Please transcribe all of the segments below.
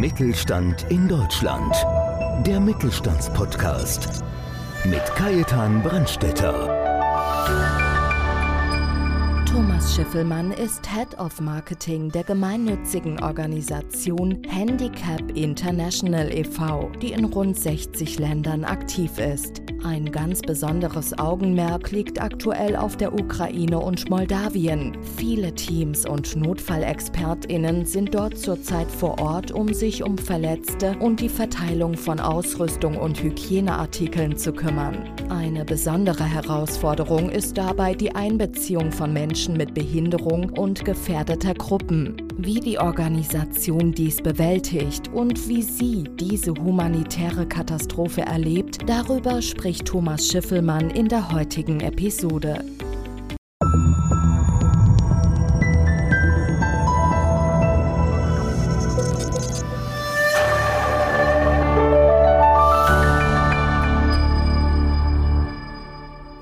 Mittelstand in Deutschland. Der Mittelstandspodcast mit Kajetan Brandstetter. Thomas Schiffelmann ist Head of Marketing der gemeinnützigen Organisation Handicap International e.V., die in rund 60 Ländern aktiv ist. Ein ganz besonderes Augenmerk liegt aktuell auf der Ukraine und Moldawien. Viele Teams und Notfallexpertinnen sind dort zurzeit vor Ort, um sich um Verletzte und die Verteilung von Ausrüstung und Hygieneartikeln zu kümmern. Eine besondere Herausforderung ist dabei die Einbeziehung von Menschen mit Behinderung und gefährdeter Gruppen. Wie die Organisation dies bewältigt und wie sie diese humanitäre Katastrophe erlebt, darüber spricht Thomas Schiffelmann in der heutigen Episode.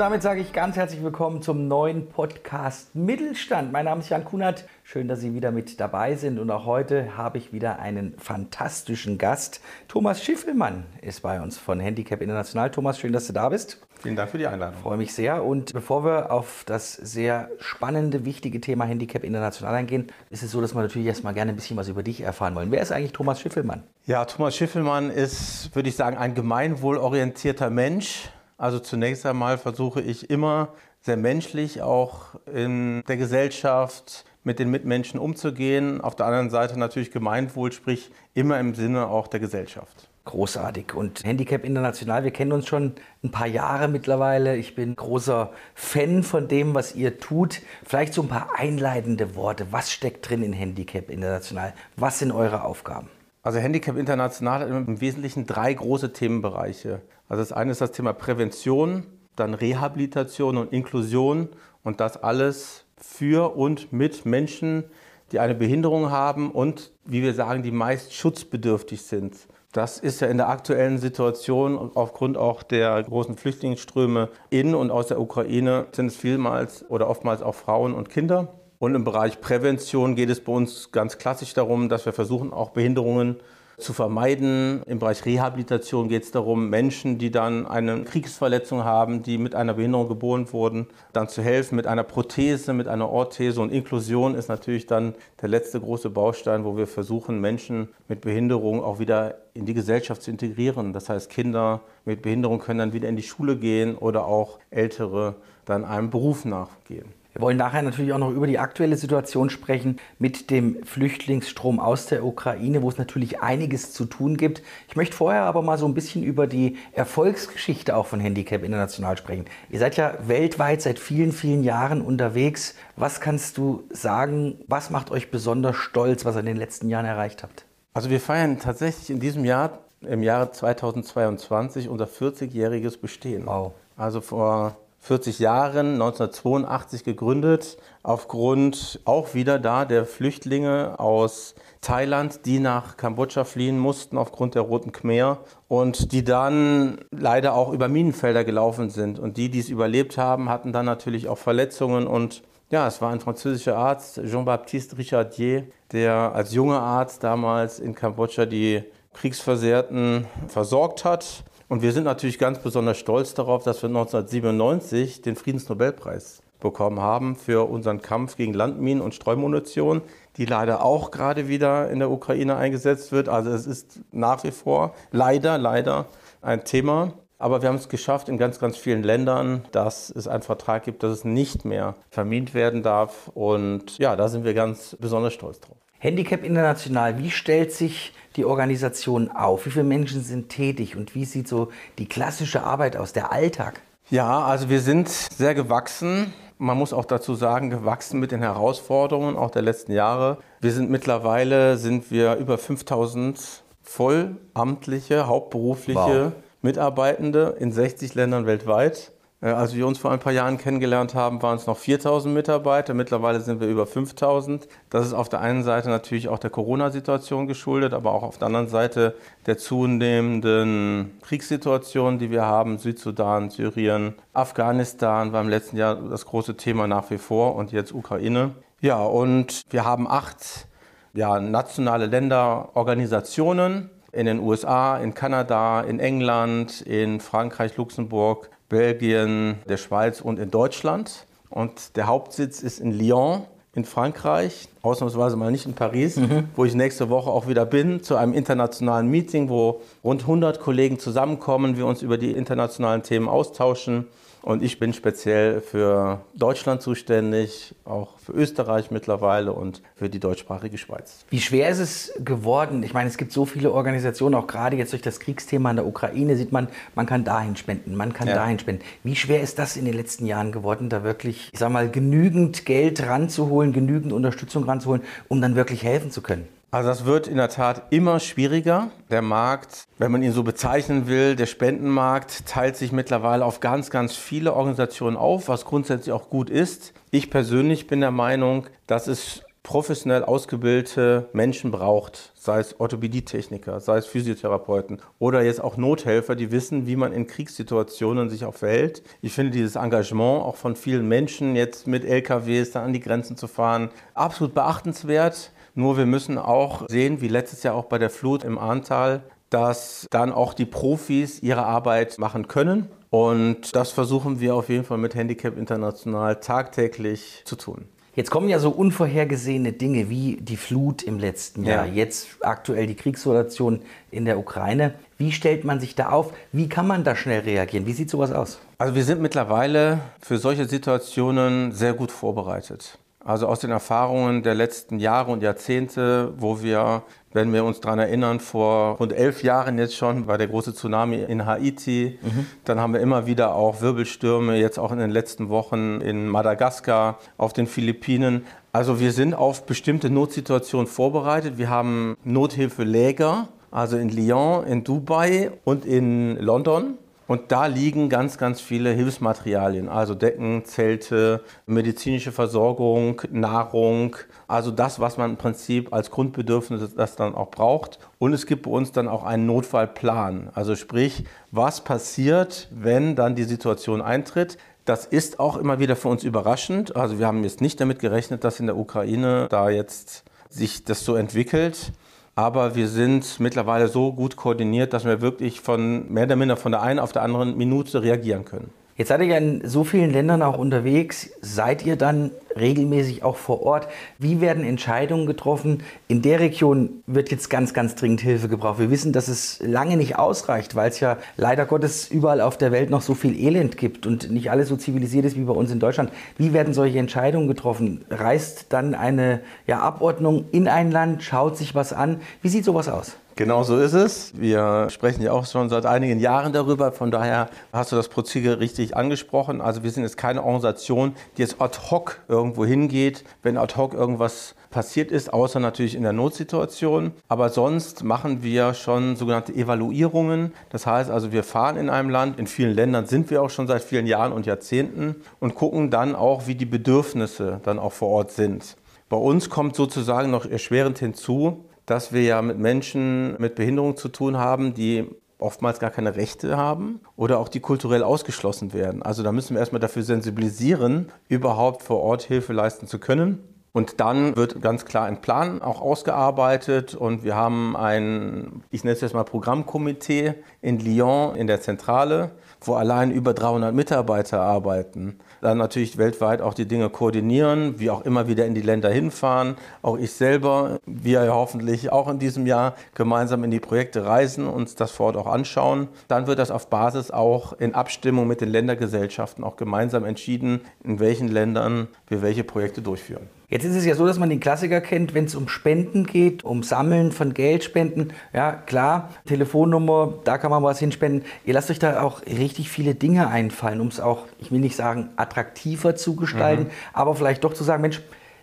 Damit sage ich ganz herzlich willkommen zum neuen Podcast Mittelstand. Mein Name ist Jan Kunert. Schön, dass Sie wieder mit dabei sind. Und auch heute habe ich wieder einen fantastischen Gast. Thomas Schiffelmann ist bei uns von Handicap International. Thomas, schön, dass du da bist. Vielen Dank für die Einladung. Ich freue mich sehr. Und bevor wir auf das sehr spannende, wichtige Thema Handicap International eingehen, ist es so, dass wir natürlich erstmal gerne ein bisschen was über dich erfahren wollen. Wer ist eigentlich Thomas Schiffelmann? Ja, Thomas Schiffelmann ist, würde ich sagen, ein gemeinwohlorientierter Mensch also zunächst einmal versuche ich immer sehr menschlich auch in der Gesellschaft mit den Mitmenschen umzugehen. Auf der anderen Seite natürlich Gemeinwohl, sprich immer im Sinne auch der Gesellschaft. Großartig. Und Handicap International, wir kennen uns schon ein paar Jahre mittlerweile. Ich bin großer Fan von dem, was ihr tut. Vielleicht so ein paar einleitende Worte. Was steckt drin in Handicap International? Was sind eure Aufgaben? Also Handicap International hat im Wesentlichen drei große Themenbereiche. Also das eine ist das Thema Prävention, dann Rehabilitation und Inklusion und das alles für und mit Menschen, die eine Behinderung haben und, wie wir sagen, die meist schutzbedürftig sind. Das ist ja in der aktuellen Situation aufgrund auch der großen Flüchtlingsströme in und aus der Ukraine sind es vielmals oder oftmals auch Frauen und Kinder. Und im Bereich Prävention geht es bei uns ganz klassisch darum, dass wir versuchen, auch Behinderungen zu vermeiden. Im Bereich Rehabilitation geht es darum, Menschen, die dann eine Kriegsverletzung haben, die mit einer Behinderung geboren wurden, dann zu helfen mit einer Prothese, mit einer Orthese. Und Inklusion ist natürlich dann der letzte große Baustein, wo wir versuchen, Menschen mit Behinderung auch wieder in die Gesellschaft zu integrieren. Das heißt, Kinder mit Behinderung können dann wieder in die Schule gehen oder auch Ältere dann einem Beruf nachgehen. Wir wollen nachher natürlich auch noch über die aktuelle Situation sprechen mit dem Flüchtlingsstrom aus der Ukraine, wo es natürlich einiges zu tun gibt. Ich möchte vorher aber mal so ein bisschen über die Erfolgsgeschichte auch von Handicap International sprechen. Ihr seid ja weltweit seit vielen, vielen Jahren unterwegs. Was kannst du sagen, was macht euch besonders stolz, was ihr in den letzten Jahren erreicht habt? Also wir feiern tatsächlich in diesem Jahr, im Jahre 2022, unser 40-jähriges Bestehen. Wow. Also vor 40 Jahren, 1982 gegründet, aufgrund auch wieder da der Flüchtlinge aus Thailand, die nach Kambodscha fliehen mussten aufgrund der Roten Khmer und die dann leider auch über Minenfelder gelaufen sind. Und die, die es überlebt haben, hatten dann natürlich auch Verletzungen und ja, es war ein französischer Arzt, Jean-Baptiste Richardier, der als junger Arzt damals in Kambodscha die Kriegsversehrten versorgt hat und wir sind natürlich ganz besonders stolz darauf, dass wir 1997 den Friedensnobelpreis bekommen haben für unseren Kampf gegen Landminen und Streumunition, die leider auch gerade wieder in der Ukraine eingesetzt wird. Also es ist nach wie vor leider, leider ein Thema. Aber wir haben es geschafft in ganz, ganz vielen Ländern, dass es einen Vertrag gibt, dass es nicht mehr vermint werden darf. Und ja, da sind wir ganz besonders stolz drauf. Handicap International, wie stellt sich die Organisation auf? Wie viele Menschen sind tätig und wie sieht so die klassische Arbeit aus, der Alltag? Ja, also wir sind sehr gewachsen. Man muss auch dazu sagen, gewachsen mit den Herausforderungen auch der letzten Jahre. Wir sind mittlerweile sind wir über 5000 vollamtliche, hauptberufliche wow. Mitarbeitende in 60 Ländern weltweit. Äh, als wir uns vor ein paar Jahren kennengelernt haben, waren es noch 4000 Mitarbeiter. Mittlerweile sind wir über 5000. Das ist auf der einen Seite natürlich auch der Corona-Situation geschuldet, aber auch auf der anderen Seite der zunehmenden Kriegssituation, die wir haben. Südsudan, Syrien, Afghanistan war im letzten Jahr das große Thema nach wie vor und jetzt Ukraine. Ja, und wir haben acht ja, nationale Länderorganisationen in den USA, in Kanada, in England, in Frankreich, Luxemburg, Belgien, der Schweiz und in Deutschland. Und der Hauptsitz ist in Lyon in Frankreich, ausnahmsweise mal nicht in Paris, mhm. wo ich nächste Woche auch wieder bin, zu einem internationalen Meeting, wo rund 100 Kollegen zusammenkommen, wir uns über die internationalen Themen austauschen. Und ich bin speziell für Deutschland zuständig, auch für Österreich mittlerweile und für die deutschsprachige Schweiz. Wie schwer ist es geworden? Ich meine, es gibt so viele Organisationen, auch gerade jetzt durch das Kriegsthema in der Ukraine sieht man, man kann dahin spenden, man kann ja. dahin spenden. Wie schwer ist das in den letzten Jahren geworden, da wirklich, ich sag mal, genügend Geld ranzuholen, genügend Unterstützung ranzuholen, um dann wirklich helfen zu können? Also das wird in der Tat immer schwieriger. Der Markt, wenn man ihn so bezeichnen will, der Spendenmarkt teilt sich mittlerweile auf ganz, ganz viele Organisationen auf, was grundsätzlich auch gut ist. Ich persönlich bin der Meinung, dass es professionell ausgebildete Menschen braucht, sei es Orthopädietechniker, sei es Physiotherapeuten oder jetzt auch Nothelfer, die wissen, wie man in Kriegssituationen sich auch verhält. Ich finde dieses Engagement auch von vielen Menschen, jetzt mit LKWs da an die Grenzen zu fahren, absolut beachtenswert. Nur wir müssen auch sehen, wie letztes Jahr auch bei der Flut im Ahrntal, dass dann auch die Profis ihre Arbeit machen können. Und das versuchen wir auf jeden Fall mit Handicap International tagtäglich zu tun. Jetzt kommen ja so unvorhergesehene Dinge wie die Flut im letzten Jahr, ja. jetzt aktuell die Kriegssituation in der Ukraine. Wie stellt man sich da auf? Wie kann man da schnell reagieren? Wie sieht sowas aus? Also wir sind mittlerweile für solche Situationen sehr gut vorbereitet. Also aus den Erfahrungen der letzten Jahre und Jahrzehnte, wo wir, wenn wir uns daran erinnern, vor rund elf Jahren jetzt schon war der große Tsunami in Haiti. Mhm. Dann haben wir immer wieder auch Wirbelstürme, jetzt auch in den letzten Wochen in Madagaskar, auf den Philippinen. Also wir sind auf bestimmte Notsituationen vorbereitet. Wir haben Nothilfeläger, also in Lyon, in Dubai und in London. Und da liegen ganz, ganz viele Hilfsmaterialien, also Decken, Zelte, medizinische Versorgung, Nahrung, also das, was man im Prinzip als Grundbedürfnis das dann auch braucht. Und es gibt bei uns dann auch einen Notfallplan, also sprich, was passiert, wenn dann die Situation eintritt. Das ist auch immer wieder für uns überraschend. Also wir haben jetzt nicht damit gerechnet, dass in der Ukraine da jetzt sich das so entwickelt. Aber wir sind mittlerweile so gut koordiniert, dass wir wirklich von mehr oder minder von der einen auf der anderen Minute reagieren können. Jetzt seid ihr ja in so vielen Ländern auch unterwegs. Seid ihr dann regelmäßig auch vor Ort? Wie werden Entscheidungen getroffen? In der Region wird jetzt ganz, ganz dringend Hilfe gebraucht. Wir wissen, dass es lange nicht ausreicht, weil es ja leider Gottes überall auf der Welt noch so viel Elend gibt und nicht alles so zivilisiert ist wie bei uns in Deutschland. Wie werden solche Entscheidungen getroffen? Reist dann eine ja, Abordnung in ein Land, schaut sich was an? Wie sieht sowas aus? Genau so ist es. Wir sprechen ja auch schon seit einigen Jahren darüber. Von daher hast du das Prozedere richtig angesprochen. Also wir sind jetzt keine Organisation, die jetzt ad hoc irgendwo hingeht, wenn ad hoc irgendwas passiert ist, außer natürlich in der Notsituation. Aber sonst machen wir schon sogenannte Evaluierungen. Das heißt also, wir fahren in einem Land, in vielen Ländern sind wir auch schon seit vielen Jahren und Jahrzehnten und gucken dann auch, wie die Bedürfnisse dann auch vor Ort sind. Bei uns kommt sozusagen noch erschwerend hinzu, dass wir ja mit Menschen mit Behinderung zu tun haben, die oftmals gar keine Rechte haben oder auch die kulturell ausgeschlossen werden. Also da müssen wir erstmal dafür sensibilisieren, überhaupt vor Ort Hilfe leisten zu können. Und dann wird ganz klar ein Plan auch ausgearbeitet und wir haben ein, ich nenne es jetzt mal Programmkomitee in Lyon in der Zentrale, wo allein über 300 Mitarbeiter arbeiten dann natürlich weltweit auch die Dinge koordinieren, wie auch immer wieder in die Länder hinfahren. Auch ich selber, wir hoffentlich auch in diesem Jahr gemeinsam in die Projekte reisen, uns das vor Ort auch anschauen. Dann wird das auf Basis auch in Abstimmung mit den Ländergesellschaften auch gemeinsam entschieden, in welchen Ländern wir welche Projekte durchführen. Jetzt ist es ja so, dass man den Klassiker kennt, wenn es um Spenden geht, um Sammeln von Geldspenden. Ja, klar, Telefonnummer, da kann man was hinspenden. Ihr lasst euch da auch richtig viele Dinge einfallen, um es auch, ich will nicht sagen, attraktiver zu gestalten, mhm. aber vielleicht doch zu sagen, Mensch,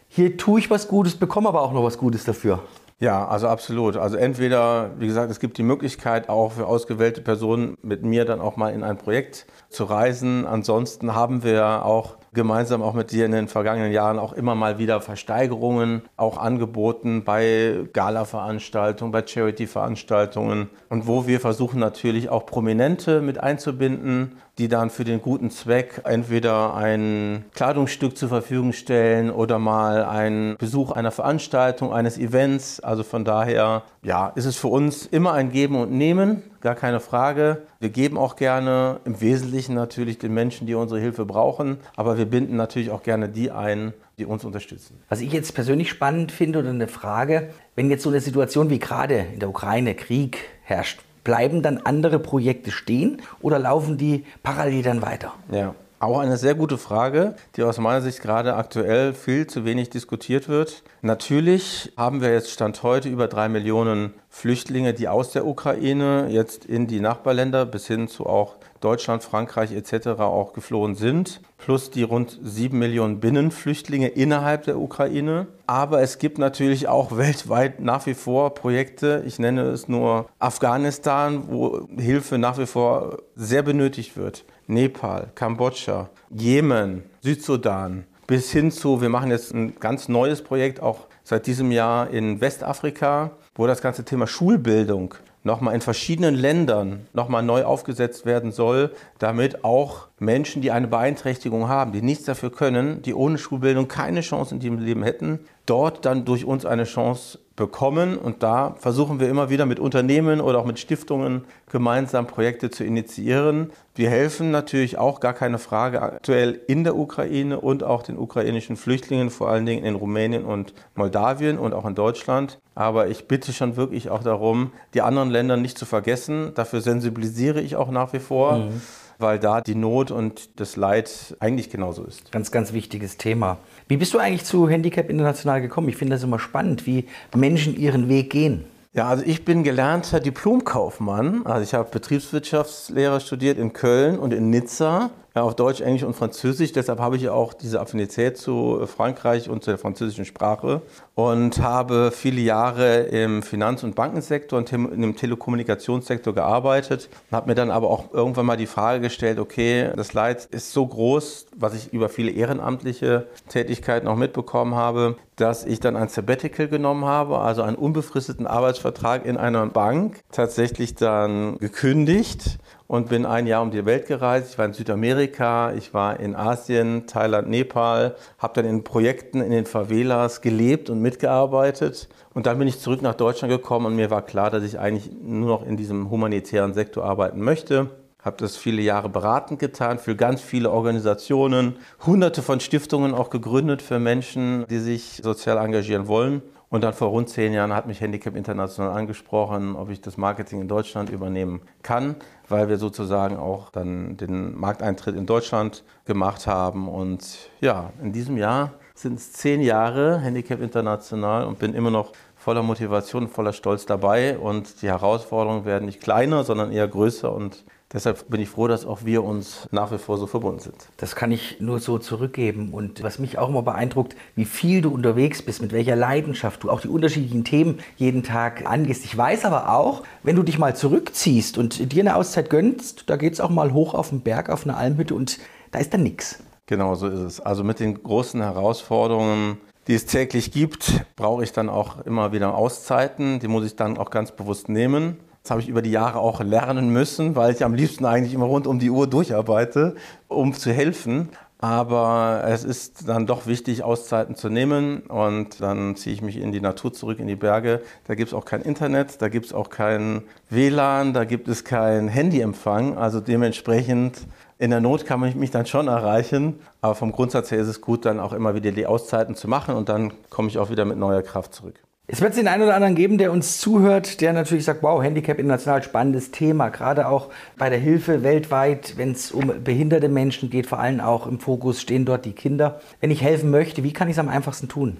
hier tue ich was Gutes, bekomme aber auch noch was Gutes dafür. Ja, also absolut. Also entweder, wie gesagt, es gibt die Möglichkeit auch für ausgewählte Personen mit mir dann auch mal in ein Projekt zu reisen. Ansonsten haben wir auch gemeinsam auch mit dir in den vergangenen Jahren auch immer mal wieder Versteigerungen auch angeboten bei Gala-Veranstaltungen, bei Charity-Veranstaltungen. Und wo wir versuchen natürlich auch Prominente mit einzubinden, die dann für den guten Zweck entweder ein Kleidungsstück zur Verfügung stellen oder mal einen Besuch einer Veranstaltung, eines Events. Also von daher, ja, ist es für uns immer ein Geben und Nehmen, gar keine Frage. Wir geben auch gerne, im Wesentlichen natürlich den Menschen, die unsere Hilfe brauchen, aber wir binden natürlich auch gerne die ein, die uns unterstützen. Was ich jetzt persönlich spannend finde oder eine Frage, wenn jetzt so eine Situation wie gerade in der Ukraine Krieg herrscht, Bleiben dann andere Projekte stehen oder laufen die parallel dann weiter? Ja. Auch eine sehr gute Frage, die aus meiner Sicht gerade aktuell viel zu wenig diskutiert wird. Natürlich haben wir jetzt Stand heute über drei Millionen Flüchtlinge, die aus der Ukraine jetzt in die Nachbarländer bis hin zu auch Deutschland, Frankreich etc. auch geflohen sind, plus die rund sieben Millionen Binnenflüchtlinge innerhalb der Ukraine. Aber es gibt natürlich auch weltweit nach wie vor Projekte, ich nenne es nur Afghanistan, wo Hilfe nach wie vor sehr benötigt wird. Nepal, Kambodscha, Jemen, Südsudan, bis hin zu, wir machen jetzt ein ganz neues Projekt auch seit diesem Jahr in Westafrika, wo das ganze Thema Schulbildung nochmal in verschiedenen Ländern nochmal neu aufgesetzt werden soll, damit auch Menschen, die eine Beeinträchtigung haben, die nichts dafür können, die ohne Schulbildung keine Chance in diesem Leben hätten, dort dann durch uns eine Chance bekommen. Und da versuchen wir immer wieder mit Unternehmen oder auch mit Stiftungen gemeinsam Projekte zu initiieren. Wir helfen natürlich auch, gar keine Frage, aktuell in der Ukraine und auch den ukrainischen Flüchtlingen, vor allen Dingen in Rumänien und Moldawien und auch in Deutschland. Aber ich bitte schon wirklich auch darum, die anderen Länder nicht zu vergessen. Dafür sensibilisiere ich auch nach wie vor. Mhm weil da die Not und das Leid eigentlich genauso ist. Ganz, ganz wichtiges Thema. Wie bist du eigentlich zu Handicap International gekommen? Ich finde das immer spannend, wie Menschen ihren Weg gehen. Ja, also ich bin gelernter Diplomkaufmann. Also ich habe Betriebswirtschaftslehre studiert in Köln und in Nizza ja, auf Deutsch, Englisch und Französisch. Deshalb habe ich auch diese Affinität zu Frankreich und zur französischen Sprache und habe viele Jahre im Finanz- und Bankensektor und im Telekommunikationssektor gearbeitet und habe mir dann aber auch irgendwann mal die Frage gestellt, okay, das Leid ist so groß, was ich über viele ehrenamtliche Tätigkeiten auch mitbekommen habe, dass ich dann ein Sabbatical genommen habe, also einen unbefristeten Arbeitsvertrag in einer Bank, tatsächlich dann gekündigt und bin ein Jahr um die Welt gereist. Ich war in Südamerika, ich war in Asien, Thailand, Nepal, habe dann in Projekten in den Favelas gelebt und mitgearbeitet. Und dann bin ich zurück nach Deutschland gekommen und mir war klar, dass ich eigentlich nur noch in diesem humanitären Sektor arbeiten möchte. Habe das viele Jahre beratend getan für ganz viele Organisationen, hunderte von Stiftungen auch gegründet für Menschen, die sich sozial engagieren wollen. Und dann vor rund zehn Jahren hat mich Handicap International angesprochen, ob ich das Marketing in Deutschland übernehmen kann, weil wir sozusagen auch dann den Markteintritt in Deutschland gemacht haben. Und ja, in diesem Jahr sind es zehn Jahre Handicap International und bin immer noch voller Motivation, voller Stolz dabei. Und die Herausforderungen werden nicht kleiner, sondern eher größer. Und Deshalb bin ich froh, dass auch wir uns nach wie vor so verbunden sind. Das kann ich nur so zurückgeben. Und was mich auch immer beeindruckt, wie viel du unterwegs bist, mit welcher Leidenschaft du auch die unterschiedlichen Themen jeden Tag angehst. Ich weiß aber auch, wenn du dich mal zurückziehst und dir eine Auszeit gönnst, da geht es auch mal hoch auf den Berg, auf eine Almhütte und da ist dann nichts. Genau so ist es. Also mit den großen Herausforderungen, die es täglich gibt, brauche ich dann auch immer wieder Auszeiten. Die muss ich dann auch ganz bewusst nehmen. Das habe ich über die Jahre auch lernen müssen, weil ich am liebsten eigentlich immer rund um die Uhr durcharbeite, um zu helfen. Aber es ist dann doch wichtig, Auszeiten zu nehmen. Und dann ziehe ich mich in die Natur zurück, in die Berge. Da gibt es auch kein Internet, da gibt es auch kein WLAN, da gibt es keinen Handyempfang. Also dementsprechend in der Not kann man mich dann schon erreichen. Aber vom Grundsatz her ist es gut, dann auch immer wieder die Auszeiten zu machen. Und dann komme ich auch wieder mit neuer Kraft zurück. Es wird den einen oder anderen geben, der uns zuhört, der natürlich sagt, wow, Handicap international, spannendes Thema. Gerade auch bei der Hilfe weltweit, wenn es um behinderte Menschen geht, vor allem auch im Fokus stehen dort die Kinder. Wenn ich helfen möchte, wie kann ich es am einfachsten tun?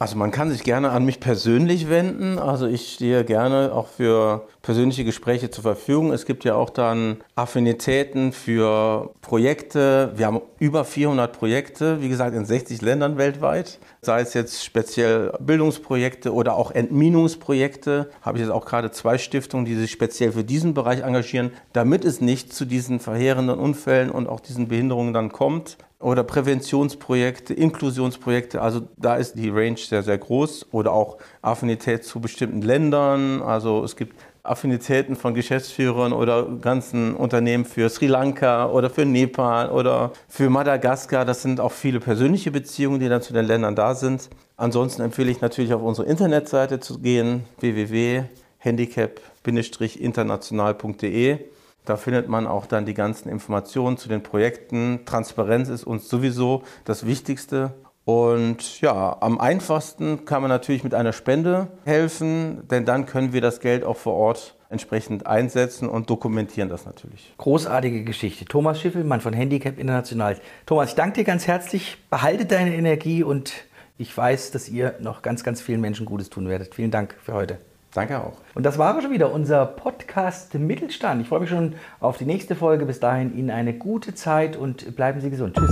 Also man kann sich gerne an mich persönlich wenden. Also ich stehe gerne auch für persönliche Gespräche zur Verfügung. Es gibt ja auch dann Affinitäten für Projekte. Wir haben über 400 Projekte, wie gesagt, in 60 Ländern weltweit. Sei es jetzt speziell Bildungsprojekte oder auch Entminungsprojekte. Habe ich jetzt auch gerade zwei Stiftungen, die sich speziell für diesen Bereich engagieren, damit es nicht zu diesen verheerenden Unfällen und auch diesen Behinderungen dann kommt oder Präventionsprojekte, Inklusionsprojekte. Also da ist die Range sehr, sehr groß oder auch Affinität zu bestimmten Ländern. Also es gibt Affinitäten von Geschäftsführern oder ganzen Unternehmen für Sri Lanka oder für Nepal oder für Madagaskar. Das sind auch viele persönliche Beziehungen, die dann zu den Ländern da sind. Ansonsten empfehle ich natürlich auf unsere Internetseite zu gehen, www.handicap-international.de. Da findet man auch dann die ganzen Informationen zu den Projekten. Transparenz ist uns sowieso das Wichtigste. Und ja, am einfachsten kann man natürlich mit einer Spende helfen, denn dann können wir das Geld auch vor Ort entsprechend einsetzen und dokumentieren das natürlich. Großartige Geschichte. Thomas Schiffelmann von Handicap International. Thomas, ich danke dir ganz herzlich. Behalte deine Energie und ich weiß, dass ihr noch ganz, ganz vielen Menschen Gutes tun werdet. Vielen Dank für heute. Danke auch. Und das war schon wieder unser Podcast Mittelstand. Ich freue mich schon auf die nächste Folge. Bis dahin Ihnen eine gute Zeit und bleiben Sie gesund. Tschüss.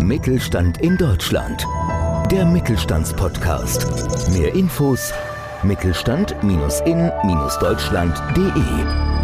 Mittelstand in Deutschland. Der Mittelstandspodcast. Mehr Infos mittelstand-in-deutschland.de